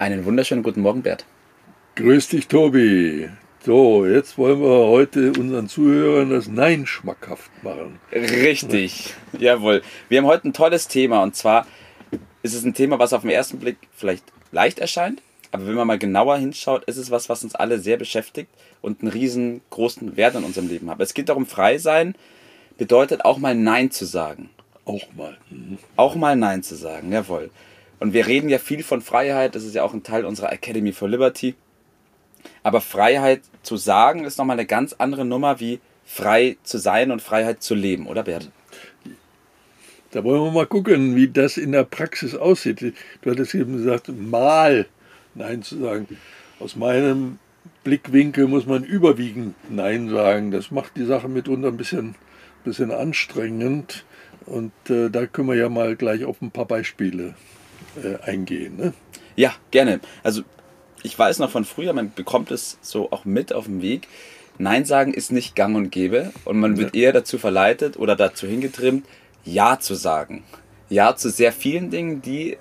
Einen wunderschönen guten Morgen, Bert. Grüß dich, Tobi. So, jetzt wollen wir heute unseren Zuhörern das Nein schmackhaft machen. Richtig, jawohl. Wir haben heute ein tolles Thema und zwar ist es ein Thema, was auf den ersten Blick vielleicht leicht erscheint, aber wenn man mal genauer hinschaut, ist es was, was uns alle sehr beschäftigt und einen riesengroßen Wert in unserem Leben hat. Es geht darum, frei sein bedeutet auch mal Nein zu sagen. Auch mal. Mhm. Auch mal Nein zu sagen, jawohl. Und wir reden ja viel von Freiheit, das ist ja auch ein Teil unserer Academy for Liberty. Aber Freiheit zu sagen ist nochmal eine ganz andere Nummer wie frei zu sein und Freiheit zu leben, oder Bert? Da wollen wir mal gucken, wie das in der Praxis aussieht. Du hattest eben gesagt, mal Nein zu sagen. Aus meinem Blickwinkel muss man überwiegend Nein sagen. Das macht die Sache mitunter ein bisschen, bisschen anstrengend. Und äh, da können wir ja mal gleich auf ein paar Beispiele eingehen. Ne? Ja, gerne. Also ich weiß noch von früher, man bekommt es so auch mit auf dem Weg. Nein sagen ist nicht gang und gäbe und man wird ja. eher dazu verleitet oder dazu hingetrimmt, Ja zu sagen. Ja zu sehr vielen Dingen, die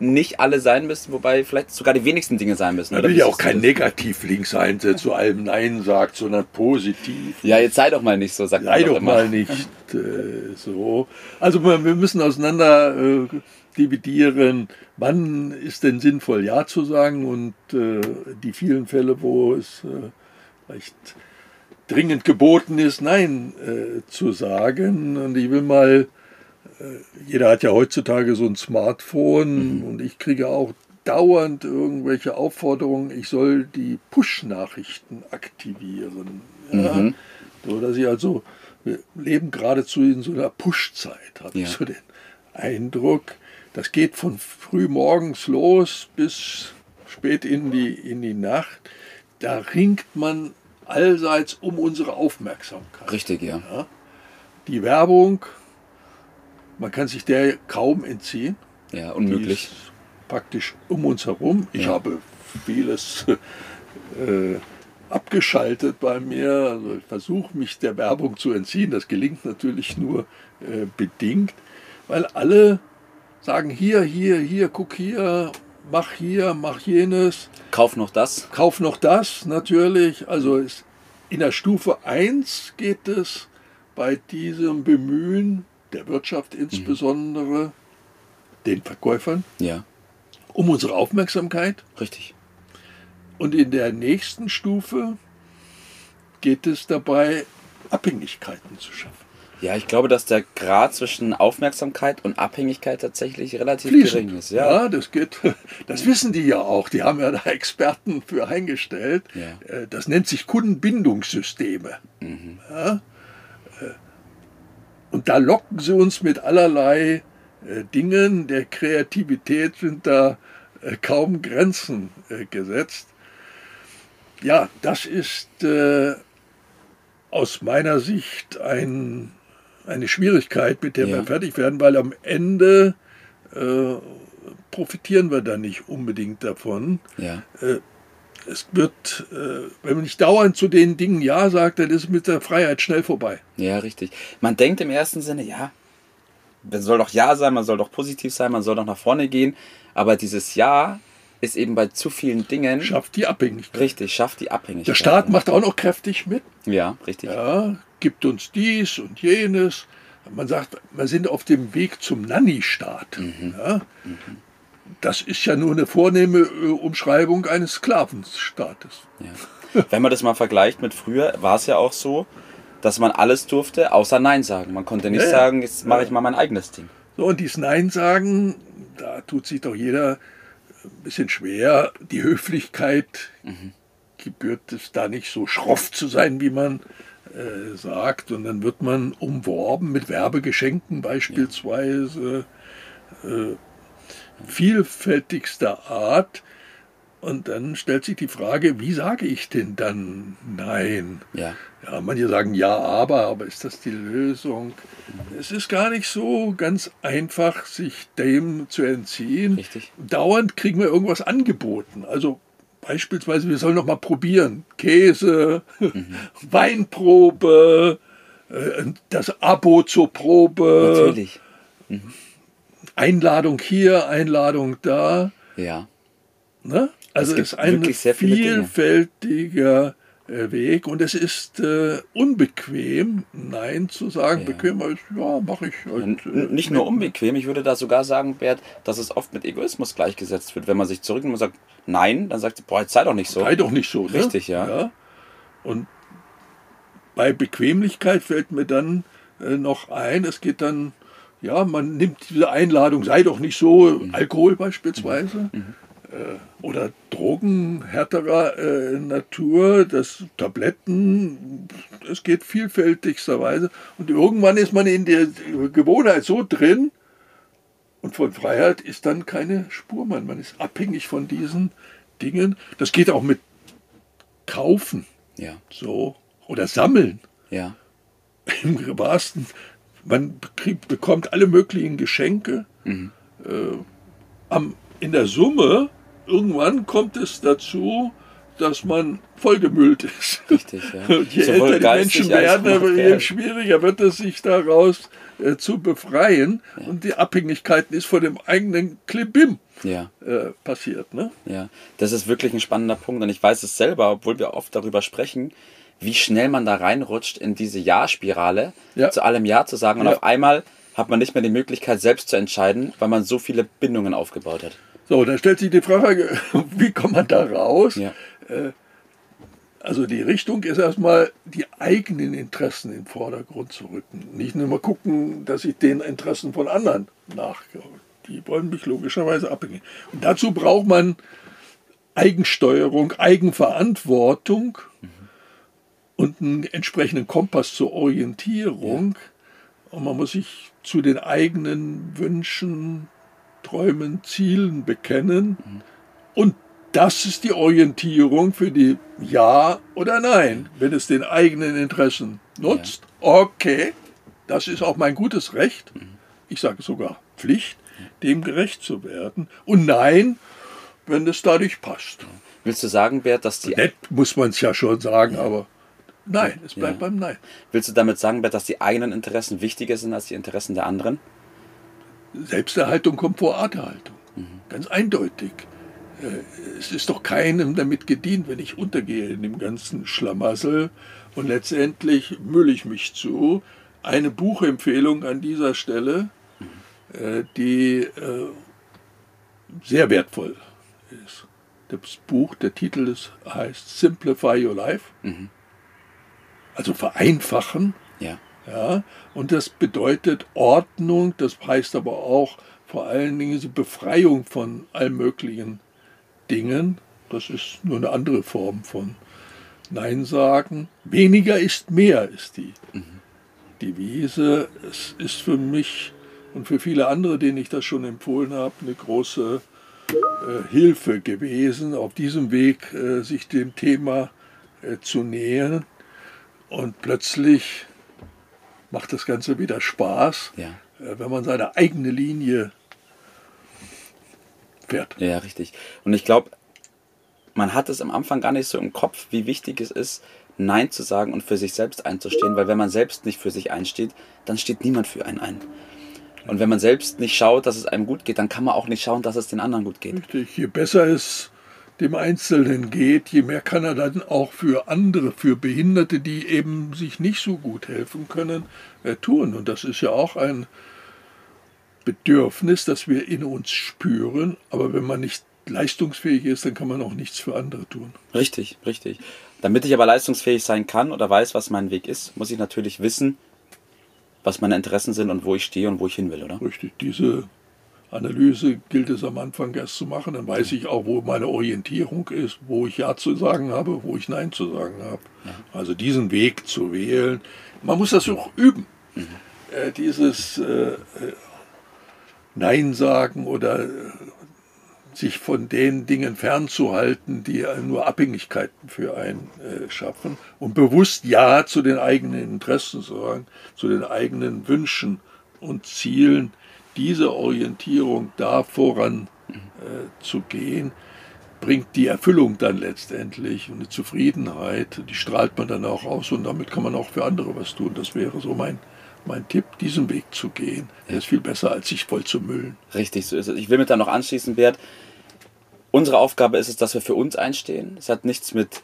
nicht alle sein müssen, wobei vielleicht sogar die wenigsten Dinge sein müssen. Man will ja auch kein Negativ-Link sein, der zu allem Nein sagt, sondern positiv. Ja, jetzt sei doch mal nicht so, sagt Sei doch, doch mal nicht äh, so. Also wir müssen auseinander äh, dividieren, wann ist denn sinnvoll Ja zu sagen und äh, die vielen Fälle, wo es äh, vielleicht dringend geboten ist, Nein äh, zu sagen. Und ich will mal, jeder hat ja heutzutage so ein Smartphone mhm. und ich kriege auch dauernd irgendwelche Aufforderungen, ich soll die Push-Nachrichten aktivieren. Ja? Mhm. So dass ich also, wir leben geradezu in so einer Push-Zeit, habe ja. ich so den Eindruck. Das geht von früh morgens los bis spät in die, in die Nacht. Da ringt man allseits um unsere Aufmerksamkeit. Richtig, ja. ja. Die Werbung, man kann sich der kaum entziehen. Ja, unmöglich. praktisch um uns herum. Ich ja. habe vieles äh, abgeschaltet bei mir. Also ich versuche mich der Werbung zu entziehen. Das gelingt natürlich nur äh, bedingt, weil alle sagen hier, hier, hier, guck hier, mach hier, mach jenes. Kauf noch das. Kauf noch das, natürlich. Also in der Stufe 1 geht es bei diesem Bemühen der Wirtschaft insbesondere, mhm. den Verkäufern, ja. um unsere Aufmerksamkeit. Richtig. Und in der nächsten Stufe geht es dabei, Abhängigkeiten zu schaffen. Ja, ich glaube, dass der Grad zwischen Aufmerksamkeit und Abhängigkeit tatsächlich relativ Fließend. gering ist. Ja. ja, das geht. Das wissen die ja auch. Die haben ja da Experten für eingestellt. Ja. Äh, das nennt sich Kundenbindungssysteme. Mhm. Ja? Äh, und da locken sie uns mit allerlei äh, Dingen. Der Kreativität sind da kaum Grenzen gesetzt. Ja, das ist aus meiner Sicht ein eine Schwierigkeit, mit der ja. wir fertig werden, weil am Ende äh, profitieren wir da nicht unbedingt davon. Ja. Es wird, äh, wenn man nicht dauernd zu den Dingen Ja sagt, dann ist es mit der Freiheit schnell vorbei. Ja, richtig. Man denkt im ersten Sinne, ja, man soll doch Ja sein, man soll doch positiv sein, man soll doch nach vorne gehen. Aber dieses Ja ist eben bei zu vielen Dingen. Schafft die Abhängigkeit. Richtig, schafft die Abhängigkeit. Der Staat macht auch noch kräftig mit. Ja, richtig. Ja, gibt uns dies und jenes. Man sagt, wir sind auf dem Weg zum Nanny-Staat. Mhm. Ja? Mhm. Das ist ja nur eine vornehme äh, Umschreibung eines Sklavenstaates. Ja. Wenn man das mal vergleicht mit früher, war es ja auch so, dass man alles durfte, außer Nein sagen. Man konnte nicht ja, sagen, jetzt mache ich mal mein eigenes Ding. So, und dieses Nein sagen, da tut sich doch jeder ein bisschen schwer. Die Höflichkeit mhm. gebührt es da nicht so schroff zu sein, wie man äh, sagt. Und dann wird man umworben mit Werbegeschenken beispielsweise. Äh, vielfältigster Art. Und dann stellt sich die Frage, wie sage ich denn dann Nein? Ja. Ja, manche sagen ja, aber, aber ist das die Lösung? Es ist gar nicht so ganz einfach, sich dem zu entziehen. Richtig. Dauernd kriegen wir irgendwas angeboten. Also beispielsweise, wir sollen noch mal probieren. Käse, Weinprobe, äh, das Abo zur Probe. Natürlich. Einladung hier, Einladung da. Ja. Ne? Also es ist ein viele Dinge. vielfältiger äh, Weg und es ist äh, unbequem, Nein zu sagen. Ja. Bequem ist, ja, mache ich halt. Äh, Nicht nur mit. unbequem, ich würde da sogar sagen, Bert, dass es oft mit Egoismus gleichgesetzt wird. Wenn man sich zurücknimmt und sagt, nein, dann sagt sie, boah, jetzt sei doch nicht so. Sei doch nicht so. Ne? Richtig, ja. ja. Und bei Bequemlichkeit fällt mir dann äh, noch ein, es geht dann, ja, man nimmt diese Einladung, sei doch nicht so, Mhm. Alkohol beispielsweise. Äh, oder Drogen härterer äh, Natur, das Tabletten, es geht vielfältigsterweise. Und irgendwann ist man in der Gewohnheit so drin, und von Freiheit ist dann keine Spur mehr. Man ist abhängig von diesen Dingen. Das geht auch mit Kaufen Ja, so oder Sammeln. ja, Im wahrsten, man kriegt, bekommt alle möglichen Geschenke. Mhm. Äh, am, in der Summe, irgendwann kommt es dazu, dass man vollgemüllt ist. richtig, ja. Und je Sowohl älter die Menschen werden, je schwieriger wird es sich daraus äh, zu befreien. Und die Abhängigkeiten ist von dem eigenen Klibim Ja, äh, passiert. Ne? ja. Das ist wirklich ein spannender Punkt und ich weiß es selber, obwohl wir oft darüber sprechen, wie schnell man da reinrutscht in diese Ja-Spirale, Ja. zu allem Ja zu sagen und Ja. auf einmal hat man nicht mehr die Möglichkeit, selbst zu entscheiden, weil man so viele Bindungen aufgebaut hat. So, dann stellt sich die Frage, wie kommt man da raus? Ja, Also die Richtung ist erstmal, die eigenen Interessen in den Vordergrund zu rücken. Nicht nur mal gucken, dass ich den Interessen von anderen nachgehe. Die wollen mich logischerweise abhängen. Und dazu braucht man Eigensteuerung, Eigenverantwortung und einen entsprechenden Kompass zur Orientierung. Und man muss sich zu den eigenen Wünschen, Träumen, Zielen bekennen. Und das ist die Orientierung für die Ja oder Nein. Wenn es den eigenen Interessen nutzt, okay, das ist auch mein gutes Recht. Ich sage sogar Pflicht, dem gerecht zu werden. Und Nein, wenn es dadurch passt. Willst du sagen, Bert, dass die Nett muss man es ja schon sagen, aber nein, es bleibt Ja. beim Nein. willst du damit sagen, dass die eigenen Interessen wichtiger sind als die Interessen der anderen? Selbsterhaltung kommt vor Arterhaltung. Ganz eindeutig. Äh, Es ist doch keinem damit gedient, wenn ich untergehe in dem ganzen Schlamassel. Und letztendlich mülle ich mich zu. Eine Buchempfehlung an dieser Stelle, äh, die äh, sehr wertvoll ist. Das Buch, der Titel ist, heißt Simplify Your Life. Also vereinfachen. Ja, Ja, und das bedeutet Ordnung, das heißt aber auch vor allen Dingen die Befreiung von allen möglichen Dingen. Das ist nur eine andere Form von Nein sagen. Weniger ist mehr, ist die Devise. Es ist für mich und für viele andere, denen ich das schon empfohlen habe, eine große äh, Hilfe gewesen, auf diesem Weg äh, sich dem Thema äh, zu nähern. Und plötzlich macht das Ganze wieder Spaß, ja. äh, wenn man seine eigene Linie fährt. Ja, richtig. Und ich glaube, man hat es am Anfang gar nicht so im Kopf, wie wichtig es ist, Nein zu sagen und für sich selbst einzustehen, weil wenn man selbst nicht für sich einsteht, dann steht niemand für einen ein. Und wenn man selbst nicht schaut, dass es einem gut geht, dann kann man auch nicht schauen, dass es den anderen gut geht. Richtig. Je besser es dem Einzelnen geht, je mehr kann er dann auch für andere, für Behinderte, die eben sich nicht so gut helfen können, äh, tun. Und das ist ja auch ein Bedürfnis, das wir in uns spüren. Aber wenn man nicht leistungsfähig ist, dann kann man auch nichts für andere tun. Richtig, richtig. Damit ich aber leistungsfähig sein kann oder weiß, was mein Weg ist, muss ich natürlich wissen, was meine Interessen sind und wo ich stehe und wo ich hin will, oder? Richtig. Diese Analyse gilt es am Anfang erst zu machen. Dann weiß ich auch, wo meine Orientierung ist, wo ich Ja zu sagen habe, wo ich Nein zu sagen habe. Also diesen Weg zu wählen. Man muss das auch üben. Äh, dieses äh, äh, Nein sagen oder äh, sich von den Dingen fernzuhalten, die nur Abhängigkeiten für einen äh, schaffen und bewusst Ja zu den eigenen Interessen sagen, zu den eigenen Wünschen und Zielen, diese Orientierung da voran äh, bringt die Erfüllung dann letztendlich und eine Zufriedenheit, die strahlt man dann auch aus und damit kann man auch für andere was tun. Das wäre so mein, mein Tipp, diesen Weg zu gehen. Der ist viel besser, als sich voll zu müllen. Richtig, so ist es. Ich will mit da noch anschließen, Bert unsere Aufgabe ist es, dass wir für uns einstehen. Es hat nichts mit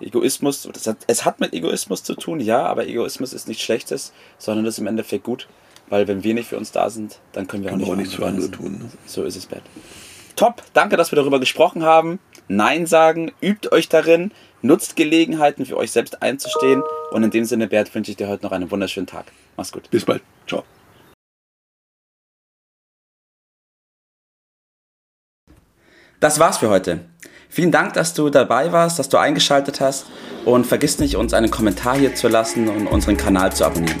Egoismus, hat, es hat mit Egoismus zu tun, ja, aber Egoismus ist nichts Schlechtes, sondern das ist im Endeffekt gut, weil wenn wir nicht für uns da sind, dann können wir Kann auch nicht auch nichts für andere tun. Ne? So ist es, Bert. Top, danke, dass wir darüber gesprochen haben. Nein sagen, übt euch darin, nutzt Gelegenheiten für euch selbst einzustehen und in dem Sinne, Bert, wünsche ich dir heute noch einen wunderschönen Tag. Mach's gut. Bis bald. Ciao. Das war's für heute. Vielen Dank, dass du dabei warst, dass du eingeschaltet hast und vergiss nicht, uns einen Kommentar hier zu lassen und unseren Kanal zu abonnieren.